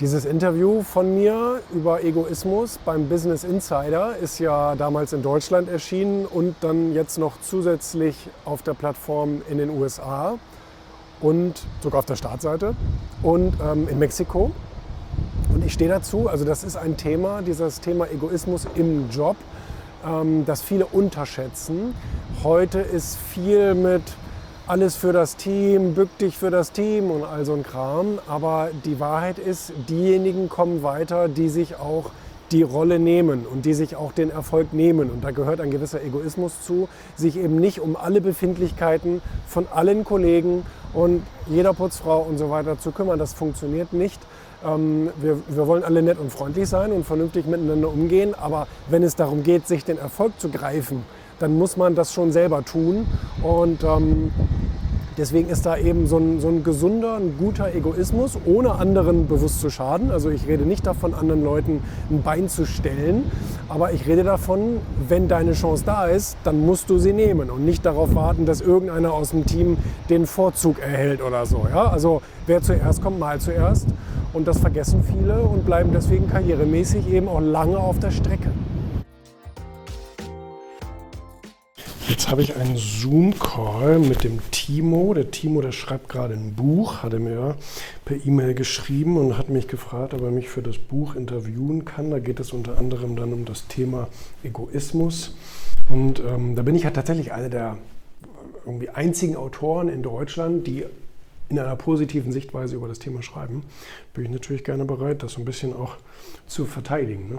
Dieses Interview von mir über Egoismus beim Business Insider ist ja damals in Deutschland erschienen und dann jetzt noch zusätzlich auf der Plattform in den USA und sogar auf der Startseite und ähm, in Mexiko. Und ich stehe dazu, also das ist ein Thema, dieses Thema Egoismus im Job, ähm, das viele unterschätzen. Heute ist viel mit alles für das Team, bück dich für das Team und all so ein Kram. Aber die Wahrheit ist, diejenigen kommen weiter, die sich auch die Rolle nehmen und die sich auch den Erfolg nehmen. Und da gehört ein gewisser Egoismus zu, sich eben nicht um alle Befindlichkeiten von allen Kollegen und jeder Putzfrau und so weiter zu kümmern. Das funktioniert nicht. Ähm, wir, wir wollen alle nett und freundlich sein und vernünftig miteinander umgehen. Aber wenn es darum geht, sich den Erfolg zu greifen, dann muss man das schon selber tun. Und ähm, deswegen ist da eben so ein, so ein gesunder, ein guter Egoismus, ohne anderen bewusst zu schaden. Also ich rede nicht davon, anderen Leuten ein Bein zu stellen, aber ich rede davon, wenn deine Chance da ist, dann musst du sie nehmen und nicht darauf warten, dass irgendeiner aus dem Team den Vorzug erhält oder so. Ja? Also wer zuerst kommt, mal zuerst. Und das vergessen viele und bleiben deswegen karrieremäßig eben auch lange auf der Strecke. Jetzt habe ich einen Zoom-Call mit dem Timo. Der Timo, der schreibt gerade ein Buch, hat er mir per E-Mail geschrieben und hat mich gefragt, ob er mich für das Buch interviewen kann. Da geht es unter anderem dann um das Thema Egoismus. Und ähm, da bin ich ja tatsächlich einer der irgendwie einzigen Autoren in Deutschland, die in einer positiven Sichtweise über das Thema schreiben. Bin ich natürlich gerne bereit, das so ein bisschen auch zu verteidigen. Ne?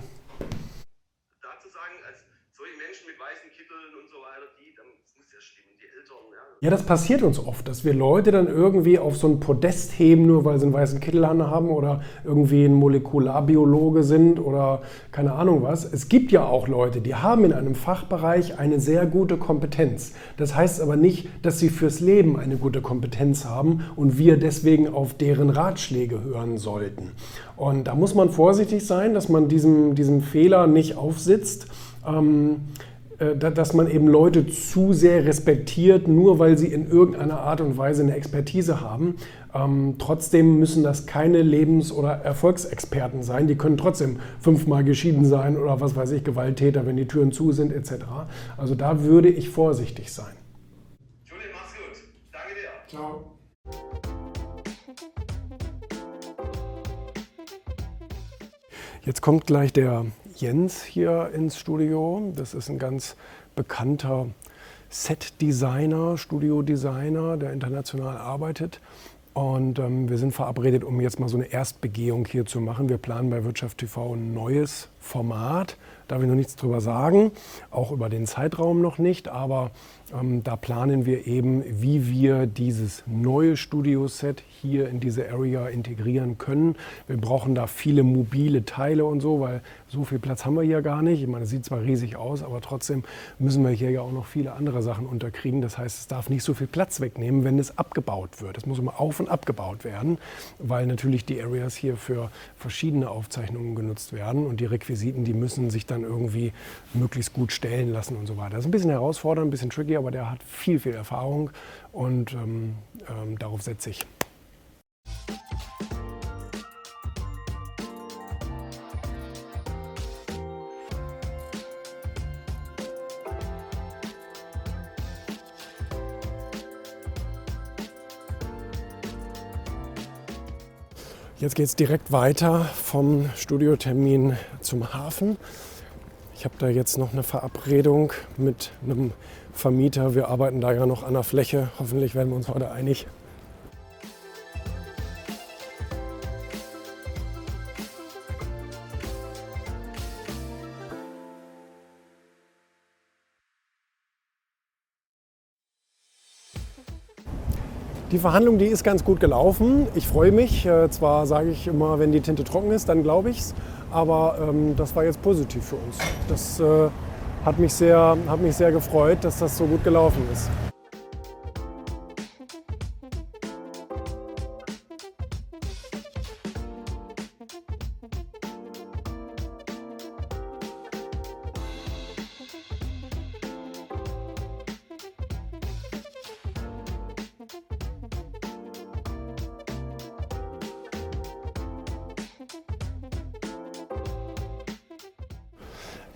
Ja, das passiert uns oft, dass wir Leute dann irgendwie auf so ein Podest heben, nur weil sie einen weißen Kittel haben oder irgendwie ein Molekularbiologe sind oder keine Ahnung was. Es gibt ja auch Leute, die haben in einem Fachbereich eine sehr gute Kompetenz. Das heißt aber nicht, dass sie fürs Leben eine gute Kompetenz haben und wir deswegen auf deren Ratschläge hören sollten. Und da muss man vorsichtig sein, dass man diesem, diesem Fehler nicht aufsitzt. Ähm, äh, dass man eben Leute zu sehr respektiert, nur weil sie in irgendeiner Art und Weise eine Expertise haben. Ähm, trotzdem müssen das keine Lebens- oder Erfolgsexperten sein. Die können trotzdem fünfmal geschieden sein oder was weiß ich, Gewalttäter, wenn die Türen zu sind etc. Also da würde ich vorsichtig sein. Julian, mach's gut. Danke dir. Ciao. Jetzt kommt gleich der Jens hier ins Studio. Das ist ein ganz bekannter Set-Designer, Studio-Designer, der international arbeitet. Und ähm, wir sind verabredet, um jetzt mal so eine Erstbegehung hier zu machen. Wir planen bei Wirtschaft TV ein neues Format. Darf ich noch nichts drüber sagen, auch über den Zeitraum noch nicht, aber ähm, da planen wir eben, wie wir dieses neue Studioset hier in diese Area integrieren können. Wir brauchen da viele mobile Teile und so, weil so viel Platz haben wir hier gar nicht. Ich meine, es sieht zwar riesig aus, aber trotzdem müssen wir hier ja auch noch viele andere Sachen unterkriegen. Das heißt, es darf nicht so viel Platz wegnehmen, wenn es abgebaut wird. Es muss immer auf und abgebaut werden, weil natürlich die Areas hier für verschiedene Aufzeichnungen genutzt werden und die Requisiten, die müssen sich dann irgendwie möglichst gut stellen lassen und so weiter. Das ist ein bisschen herausfordernd, ein bisschen tricky, aber der hat viel, viel Erfahrung und ähm, ähm, darauf setze ich. Jetzt geht es direkt weiter vom Studiotermin zum Hafen. Ich habe da jetzt noch eine Verabredung mit einem Vermieter. Wir arbeiten da ja noch an der Fläche. Hoffentlich werden wir uns heute einig. Die Verhandlung, die ist ganz gut gelaufen. Ich freue mich. Äh, zwar sage ich immer, wenn die Tinte trocken ist, dann glaube ich es. Aber ähm, das war jetzt positiv für uns. Das äh, hat, mich sehr, hat mich sehr gefreut, dass das so gut gelaufen ist.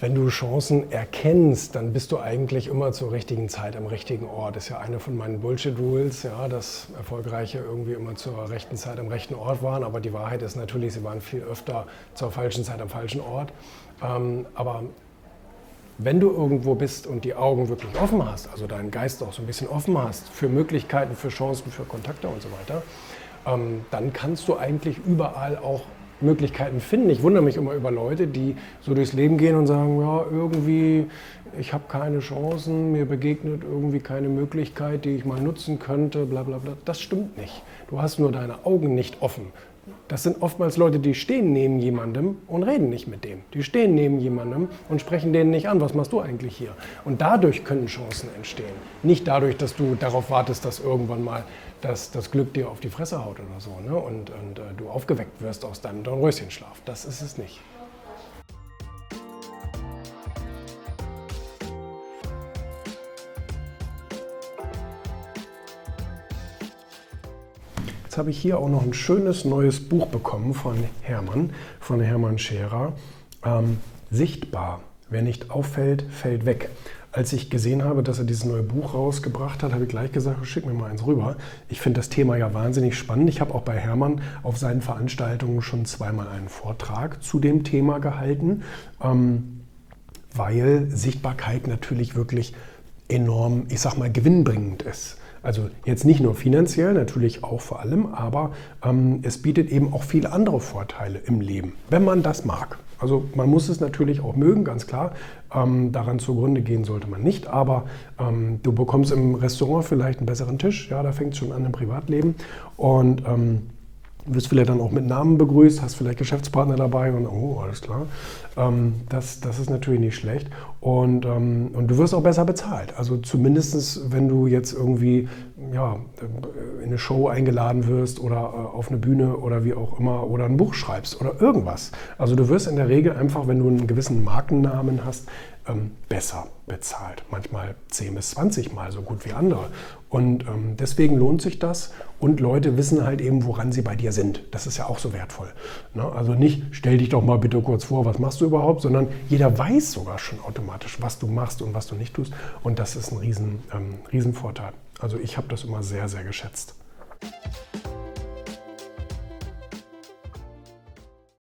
Wenn du Chancen erkennst, dann bist du eigentlich immer zur richtigen Zeit am richtigen Ort. Das ist ja eine von meinen Bullshit-Rules, ja, dass Erfolgreiche irgendwie immer zur rechten Zeit am rechten Ort waren. Aber die Wahrheit ist natürlich, sie waren viel öfter zur falschen Zeit am falschen Ort. Ähm, aber wenn du irgendwo bist und die Augen wirklich offen hast, also deinen Geist auch so ein bisschen offen hast für Möglichkeiten, für Chancen, für Kontakte und so weiter, ähm, dann kannst du eigentlich überall auch Möglichkeiten finden. Ich wundere mich immer über Leute, die so durchs Leben gehen und sagen, ja, irgendwie, ich habe keine Chancen, mir begegnet irgendwie keine Möglichkeit, die ich mal nutzen könnte, bla bla bla. Das stimmt nicht. Du hast nur deine Augen nicht offen. Das sind oftmals Leute, die stehen neben jemandem und reden nicht mit dem. Die stehen neben jemandem und sprechen denen nicht an, was machst du eigentlich hier? Und dadurch können Chancen entstehen. Nicht dadurch, dass du darauf wartest, dass irgendwann mal das, das Glück dir auf die Fresse haut oder so ne? und, und äh, du aufgeweckt wirst aus deinem Dornröschenschlaf. Das ist es nicht. Jetzt habe ich hier auch noch ein schönes neues Buch bekommen von Hermann, von Hermann Scherer. Ähm, Sichtbar. Wer nicht auffällt, fällt weg. Als ich gesehen habe, dass er dieses neue Buch rausgebracht hat, habe ich gleich gesagt, schick mir mal eins rüber. Ich finde das Thema ja wahnsinnig spannend. Ich habe auch bei Hermann auf seinen Veranstaltungen schon zweimal einen Vortrag zu dem Thema gehalten, ähm, weil Sichtbarkeit natürlich wirklich enorm, ich sag mal, gewinnbringend ist. Also jetzt nicht nur finanziell, natürlich auch vor allem, aber ähm, es bietet eben auch viele andere Vorteile im Leben, wenn man das mag. Also man muss es natürlich auch mögen, ganz klar. Ähm, daran zugrunde gehen sollte man nicht, aber ähm, du bekommst im Restaurant vielleicht einen besseren Tisch, ja, da fängt es schon an im Privatleben und ähm, wirst vielleicht dann auch mit Namen begrüßt, hast vielleicht Geschäftspartner dabei und oh, alles klar. Ähm, das, das ist natürlich nicht schlecht. Und, ähm, und du wirst auch besser bezahlt. Also zumindest, wenn du jetzt irgendwie ja, in eine Show eingeladen wirst oder äh, auf eine Bühne oder wie auch immer oder ein Buch schreibst oder irgendwas. Also du wirst in der Regel einfach, wenn du einen gewissen Markennamen hast, ähm, besser bezahlt. Manchmal 10 bis 20 Mal so gut wie andere. Und ähm, deswegen lohnt sich das. Und Leute wissen halt eben, woran sie bei dir sind. Das ist ja auch so wertvoll. Ne? Also nicht, stell dich doch mal bitte kurz vor, was machst du überhaupt, sondern jeder weiß sogar schon automatisch, was du machst und was du nicht tust. Und das ist ein riesen, ähm, Riesenvorteil. Also ich habe das immer sehr, sehr geschätzt.